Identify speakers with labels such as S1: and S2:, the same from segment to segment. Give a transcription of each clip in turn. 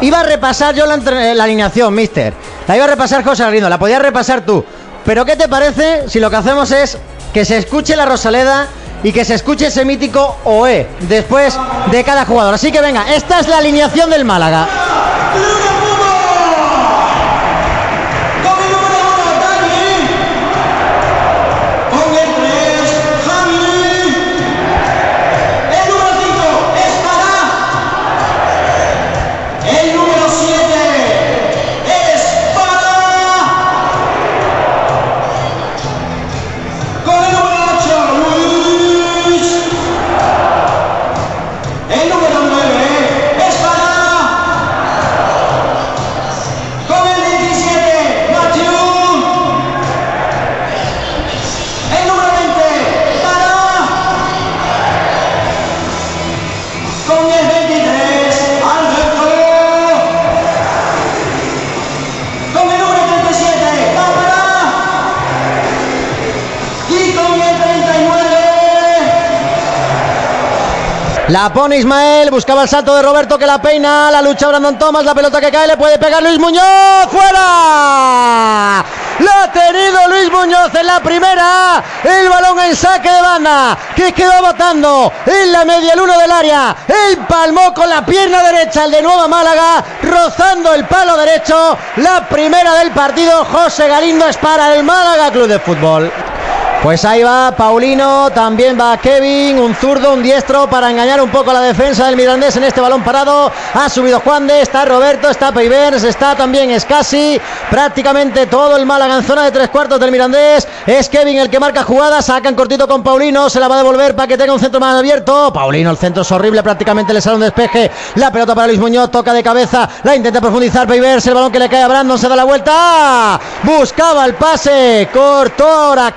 S1: Iba a repasar yo la, la alineación, mister. La iba a repasar José Galindo, la podías repasar tú. Pero ¿qué te parece si lo que hacemos es que se escuche la Rosaleda y que se escuche ese mítico OE después de cada jugador? Así que venga, esta es la alineación del Málaga. La pone Ismael, buscaba el salto de Roberto que la peina, la lucha Brandon Thomas, la pelota que cae, le puede pegar Luis Muñoz, fuera. La ha tenido Luis Muñoz en la primera. El balón en saque de banda. Que quedó botando en la media luna del área. El palmó con la pierna derecha el de Nueva Málaga. Rozando el palo derecho. La primera del partido. José Galindo es para el Málaga Club de Fútbol. Pues ahí va Paulino, también va Kevin, un zurdo, un diestro para engañar un poco la defensa del Mirandés en este balón parado. Ha subido Juan de, está Roberto, está Peivers, está también Escasi. Prácticamente todo el Málaga en zona de tres cuartos del Mirandés. Es Kevin el que marca jugada, sacan cortito con Paulino, se la va a devolver para que tenga un centro más abierto. Paulino, el centro es horrible, prácticamente le sale un despeje. La pelota para Luis Muñoz, toca de cabeza, la intenta profundizar Peivers, el balón que le cae a Brandon, se da la vuelta. Buscaba el pase, cortó ahora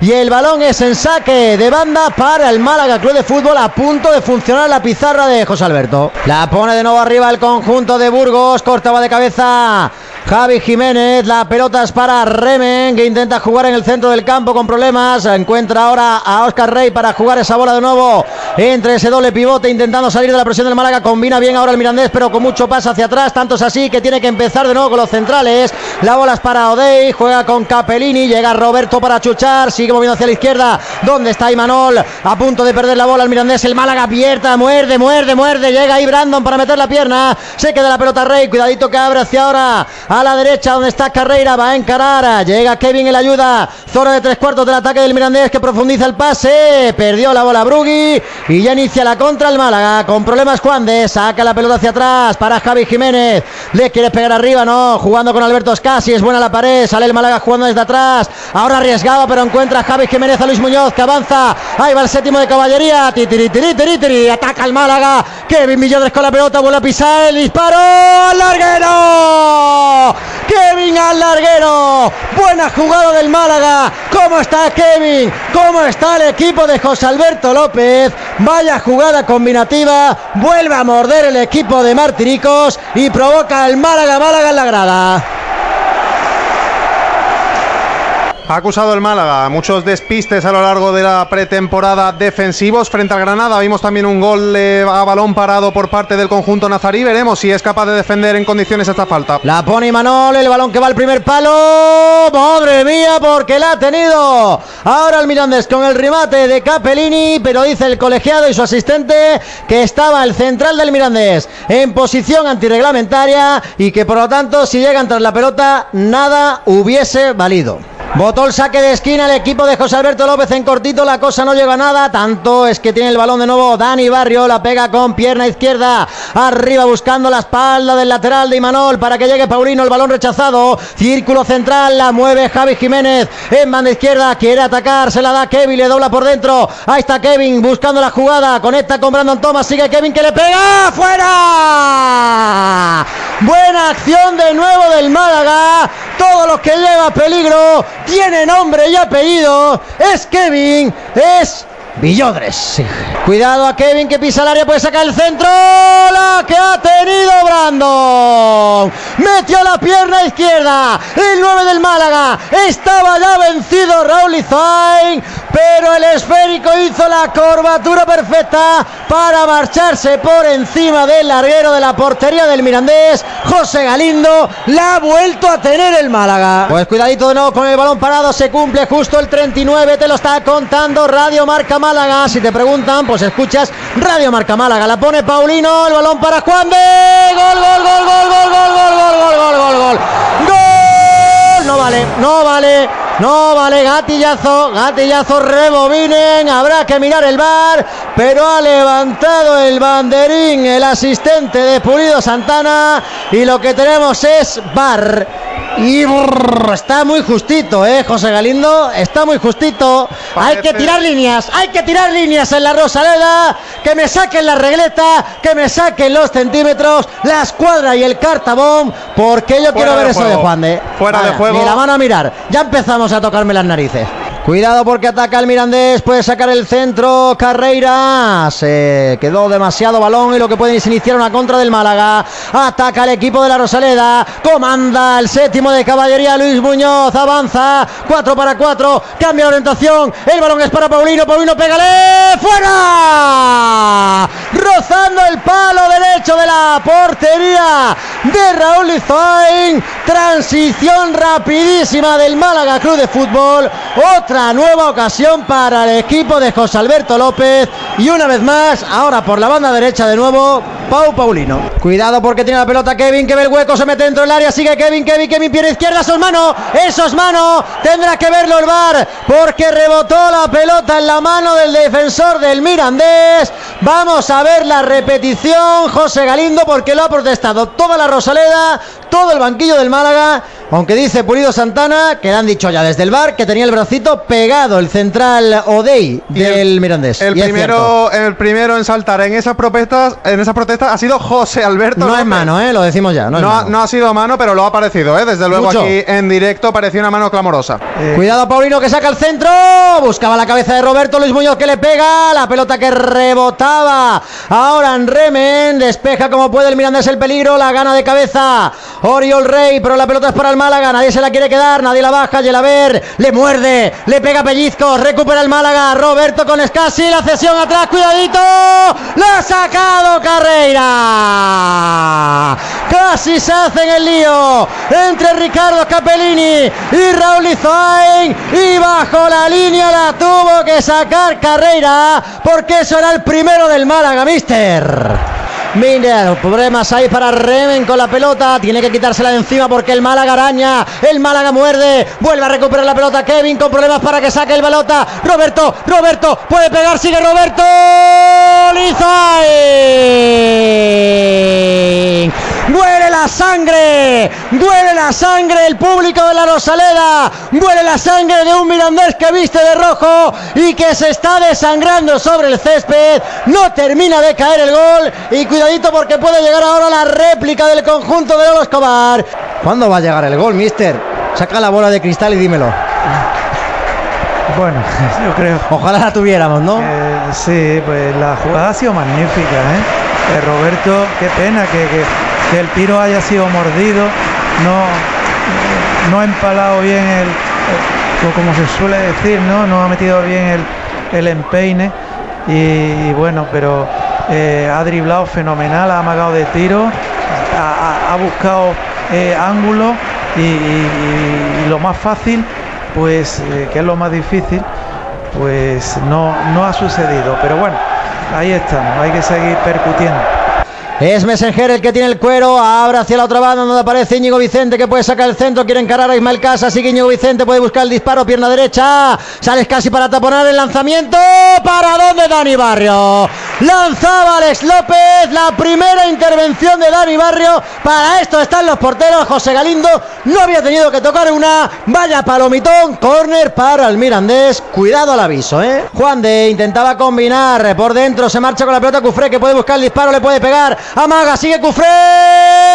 S1: Y el balón es en saque de banda para el Málaga Club de Fútbol a punto de funcionar la pizarra de José Alberto. La pone de nuevo arriba el conjunto de Burgos, cortaba de cabeza Javi Jiménez, la pelota es para Remen, que intenta jugar en el centro del campo con problemas. Encuentra ahora a Oscar Rey para jugar esa bola de nuevo entre ese doble pivote, intentando salir de la presión del Málaga. Combina bien ahora el Mirandés, pero con mucho paso hacia atrás. Tanto es así que tiene que empezar de nuevo con los centrales. La bola es para Odey, juega con Capellini, llega Roberto para chuchar, sigue moviendo hacia la izquierda. ¿Dónde está Imanol? A punto de perder la bola el Mirandés. El Málaga abierta, muerde, muerde, muerde. Llega ahí Brandon para meter la pierna. Se queda la pelota Rey, cuidadito que abre hacia ahora a la derecha donde está Carreira, va a encarar, llega Kevin en ayuda, zona de tres cuartos del ataque del Mirandés que profundiza el pase, perdió la bola Brugui y ya inicia la contra el Málaga, con problemas Juan de, saca la pelota hacia atrás para Javi Jiménez, le quiere pegar arriba, no, jugando con Alberto Scassi, es buena la pared, sale el Málaga jugando desde atrás, ahora arriesgado pero encuentra a Javi Jiménez a Luis Muñoz que avanza, ahí va el séptimo de caballería, titiri, titiri, ataca el Málaga, Kevin Millones con la pelota, vuelve a pisar el disparo, al Kevin al larguero. Buena jugada del Málaga. ¿Cómo está Kevin? ¿Cómo está el equipo de José Alberto López? Vaya jugada combinativa. Vuelve a morder el equipo de Martiricos y provoca el Málaga Málaga en la grada.
S2: Ha acusado el Málaga muchos despistes a lo largo de la pretemporada defensivos frente al Granada. Vimos también un gol a balón parado por parte del conjunto nazarí. Veremos si es capaz de defender en condiciones esta falta.
S1: La pone Manol, el balón que va al primer palo. Madre mía, porque la ha tenido. Ahora el Mirandés con el remate de Capellini, pero dice el colegiado y su asistente que estaba el central del Mirandés en posición antirreglamentaria y que por lo tanto si llegan tras la pelota nada hubiese valido. Botó el saque de esquina el equipo de José Alberto López en cortito, la cosa no llega a nada, tanto es que tiene el balón de nuevo Dani Barrio, la pega con pierna izquierda, arriba buscando la espalda del lateral de Imanol para que llegue Paulino, el balón rechazado, círculo central, la mueve Javi Jiménez en banda izquierda, quiere atacar, se la da Kevin, le dobla por dentro, ahí está Kevin buscando la jugada, conecta con Brandon Thomas, sigue Kevin que le pega, fuera, buena acción de nuevo del Málaga, todo lo que lleva peligro tiene nombre y apellido, es Kevin, es Villodres. Cuidado a Kevin que pisa el área, puede sacar el centro. La que ha tenido Brandon. metió la pierna izquierda. El 9 del Málaga estaba ya vencido Raúl Izain, pero el esférico hizo la curvatura perfecta para marcharse por encima del larguero de la portería del Mirandés. José Galindo la ha vuelto a tener el Málaga. Pues cuidadito de nuevo con el balón parado, se cumple justo el 39, te lo está contando Radio Marca Málaga. Si te preguntan, pues escuchas Radio Marca Málaga. La pone Paulino, el balón para Juan de gol, gol, gol, gol, gol, gol, gol, gol, gol, gol, gol. No vale, no vale. No vale, gatillazo, gatillazo, rebobinen, habrá que mirar el bar, pero ha levantado el banderín el asistente de Pulido Santana y lo que tenemos es bar. Y brrr, está muy justito, ¿eh? José Galindo, está muy justito. Hay que tirar líneas, hay que tirar líneas en la Rosaleda. Que me saquen la regleta, que me saquen los centímetros, la escuadra y el cartabón, porque yo quiero ver eso de. Juan de.
S2: Fuera de juego.
S1: Ni la mano a mirar. Ya empezamos a tocarme las narices. Cuidado porque ataca el Mirandés, puede sacar el centro, Carreira, se quedó demasiado balón y lo que puede es iniciar una contra del Málaga, ataca el equipo de la Rosaleda, comanda el séptimo de caballería Luis Muñoz, avanza, 4 para 4, cambia la orientación, el balón es para Paulino, Paulino pégale, fuera, rozando el palo derecho de la portería de Raúl Izain, transición rapidísima del Málaga Club de Fútbol, otra nueva ocasión para el equipo de José Alberto López y una vez más, ahora por la banda derecha de nuevo, Pau Paulino. Cuidado porque tiene la pelota Kevin, que ve el hueco, se mete dentro del área, sigue Kevin, Kevin, Kevin, pierna izquierda, eso es mano, eso es mano, tendrá que verlo el VAR porque rebotó la pelota en la mano del defensor del Mirandés. Vamos a ver la repetición, José Galindo, porque lo ha protestado toda la Rosaleda, todo el banquillo del Málaga, aunque dice Pulido Santana, que le han dicho ya desde el bar que tenía el bracito pegado el central Odey
S2: el-
S1: del Mirandés.
S2: El
S1: Y es cierto.
S2: primero, el primero en saltar en esas protestas, en esas protestas ha sido José Alberto.
S1: No es mano, ¿eh? lo decimos ya. No,
S2: ha-
S1: mano.
S2: no ha sido mano, pero lo ha parecido, ¿eh? Desde luego
S1: Mucho.
S2: aquí en directo parecía una mano clamorosa.
S1: Cuidado Paulino que saca el centro. Buscaba la cabeza de Roberto Luis Muñoz que le pega. La pelota que rebotaba. Ahora en Remen. Despeja como puede el Mirandés el peligro. La gana de cabeza. Oriol Rey. Pero la pelota es para el Málaga. Nadie se la quiere quedar. Nadie la baja. Yelaber. Le muerde. Le pega pellizcos. Recupera el Málaga. Roberto con Escasi. La cesión atrás. Cuidadito. La ha sacado Carreira. Casi se hacen el lío entre Ricardo Capellini y Raúl Izain. Y bajo la línea la tuvo que sacar Carreira porque eso era el primero del Málaga, mister. Mira, problemas ahí para Remen con la pelota. Tiene que quitársela de encima porque el Málaga araña. El Málaga muerde. Vuelve a recuperar la pelota. Kevin con problemas para que saque el balota. Roberto, Roberto, puede pegar. Sigue Roberto. Lizay. La sangre. Huele la sangre el público de la Rosaleda. Huele la sangre de un Mirandés que viste de rojo y que se está desangrando sobre el césped. No termina de caer el gol. Y cuidadito porque puede llegar ahora la réplica del conjunto de Lolo Escobar. ¿Cuándo va a llegar el gol, mister? Saca la bola de cristal y dímelo.
S3: Bueno, yo creo.
S1: Ojalá la tuviéramos, ¿no?
S3: Eh, sí, pues la jugada ha sido magnífica, ¿eh? Eh, Roberto, qué pena que, que- que el tiro haya sido mordido, no, no ha empalado bien el, como se suele decir, ¿no? No ha metido bien el, empeine y, bueno, pero eh, ha driblado fenomenal, ha amagado de tiro, ha, buscado eh, ángulo y, y- y lo más fácil, pues eh, que es lo más difícil, pues no, no ha sucedido. Pero bueno, ahí estamos, hay que seguir percutiendo.
S1: Es Messenger el que tiene el cuero. Abre hacia la otra banda donde aparece Íñigo Vicente que puede sacar el centro. Quiere encarar a Ismael Casa. Sigue Íñigo Vicente. Puede buscar el disparo. Pierna derecha. Sales casi para taponar el lanzamiento. ¿Para dónde Dani Barrio? Lanzaba Alex López. La primera intervención de Dani Barrio. Para esto están los porteros. José Galindo no había tenido que tocar una. Vaya palomitón. Corner para el Mirandés. Cuidado al aviso, ¿eh? Juan de intentaba combinar. Por dentro se marcha con la pelota Cufré que puede buscar el disparo. Le puede pegar. Amaga. Sigue Cufré.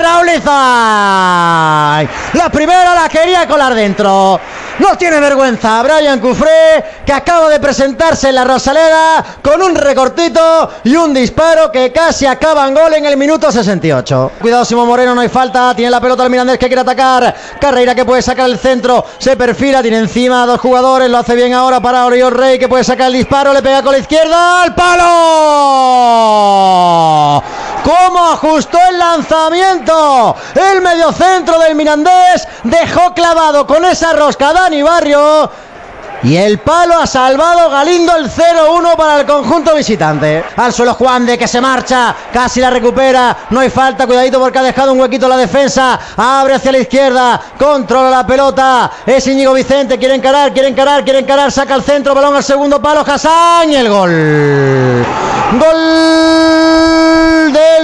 S1: Raúl Izay. La primera la quería colar dentro. No tiene vergüenza Brian Cufré, que acaba de presentarse en la Rosaleda con un recortito y un disparo que casi acaba en gol en el minuto 68. Cuidado, Simón Moreno, no hay falta. Tiene la pelota el Mirandés que quiere atacar. Carreira que puede sacar el centro. Se perfila, tiene encima a dos jugadores. Lo hace bien ahora para Oriol Rey que puede sacar el disparo. Le pega con la izquierda al palo. ¿Cómo ajustó el lanzamiento? El mediocentro del Mirandés dejó clavado con esa rosca Dani Barrio. Y el palo ha salvado Galindo el 0-1 para el conjunto visitante. Al suelo Juan de que se marcha, casi la recupera. No hay falta, cuidadito porque ha dejado un huequito la defensa. Abre hacia la izquierda, controla la pelota. Es Íñigo Vicente, quiere encarar, quiere encarar, quiere encarar. Saca el centro, balón al segundo palo. Hassan y el gol. Gol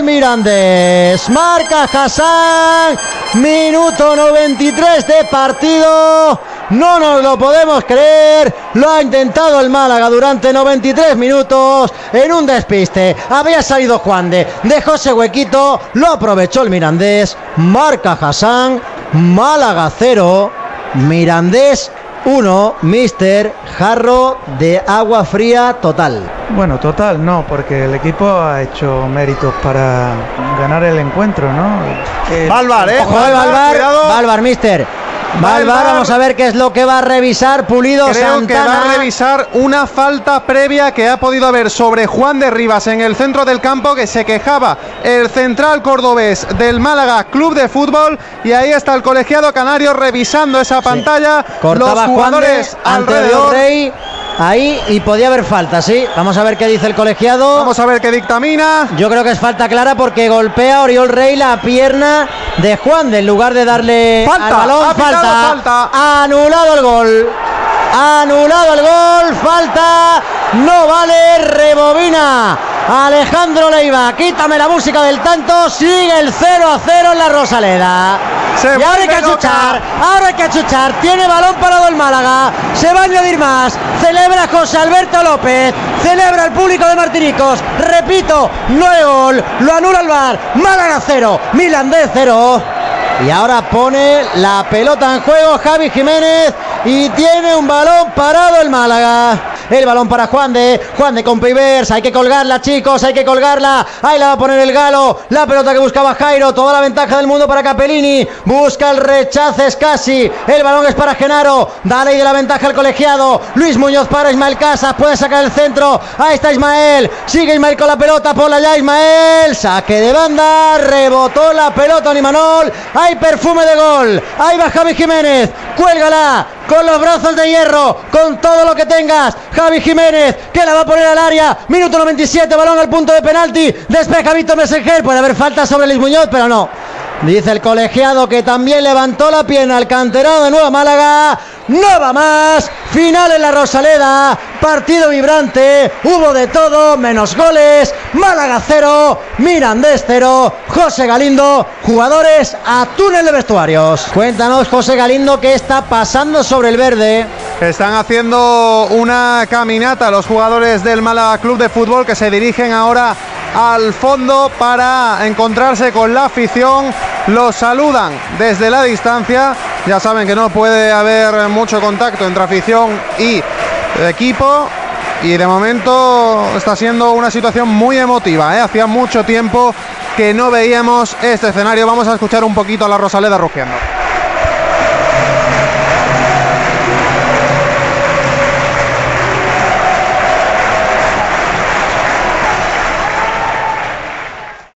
S1: Mirandés. Marca Hassan. Minuto 93 de partido. No nos lo podemos creer. Lo ha intentado el Málaga durante 93 minutos en un despiste. Había salido Juan de, dejó ese huequito, lo aprovechó el Mirandés. Marca Hassan. Málaga 0. Mirandés 1, Mister Jarro de agua fría total.
S3: Bueno, total no, porque el equipo ha hecho méritos para ganar el encuentro, ¿no?
S2: Eh, Valvar, eh.
S1: Ojo, Valvar, Valvar, Mister. Valvar, vamos a ver qué es lo que va a revisar Pulido
S2: Creo que va a revisar una falta previa que ha podido haber sobre Juan de Rivas en el centro del campo que se quejaba el central cordobés del Málaga Club de Fútbol y ahí está el colegiado canario revisando esa pantalla.
S1: Cortaba Los jugadores Juan de, alrededor. Rey ahí y podía haber falta, sí. Vamos a ver qué dice el colegiado.
S2: Vamos a ver qué dictamina.
S1: Yo creo que es falta clara porque golpea Oriol Rey la pierna de Juan de en lugar de darle
S2: falta,
S1: al balón. Falta, falta. Anulado el gol. Anulado el gol. Falta. No vale. Rebobina. Alejandro Leiva, quítame la música del tanto, sigue el 0 a 0 en la Rosaleda. y ahora hay que achuchar, ahora hay que achuchar, tiene balón parado el Málaga, se va a añadir más, celebra José Alberto López, celebra el público de Martinicos, repito, no hay gol, lo anula el bar, Málaga 0, Milan de 0. Y ahora pone la pelota en juego Javi Jiménez y tiene un balón parado el Málaga. El balón para Juan de Juan de con Pivers. Hay que colgarla, chicos. Hay que colgarla. Ahí la va a poner el galo. La pelota que buscaba Jairo. Toda la ventaja del mundo para Capellini. Busca el rechazo. Es casi. El balón es para Genaro. Dale de la ventaja el colegiado. Luis Muñoz para Ismael Casas. Puede sacar el centro. Ahí está Ismael. Sigue Ismael con la pelota. Pola ya Ismael. Saque de banda. Rebotó la pelota Nimanol. Hay perfume de gol. Ahí va Javi Jiménez. Cuélgala con los brazos de hierro, con todo lo que tengas. Javi Jiménez, que la va a poner al área. Minuto 97, balón al punto de penalti. Despeja Víctor Messenger. Puede haber falta sobre Luis Muñoz, pero no. Dice el colegiado que también levantó la pierna al canterano de Nueva Málaga. No va más. Final en la Rosaleda. Partido vibrante. Hubo de todo, menos goles. Málaga cero. Mirandés cero. José Galindo. Jugadores a túnel de vestuarios. Cuéntanos, José Galindo, qué está pasando sobre el verde.
S2: Están haciendo una caminata los jugadores del Málaga Club de Fútbol que se dirigen ahora al fondo para encontrarse con la afición. Los saludan desde la distancia. Ya saben que no puede haber mucho contacto entre afición y equipo. Y de momento está siendo una situación muy emotiva. ¿eh? Hacía mucho tiempo que no veíamos este escenario. Vamos a escuchar un poquito a la Rosaleda rugiendo.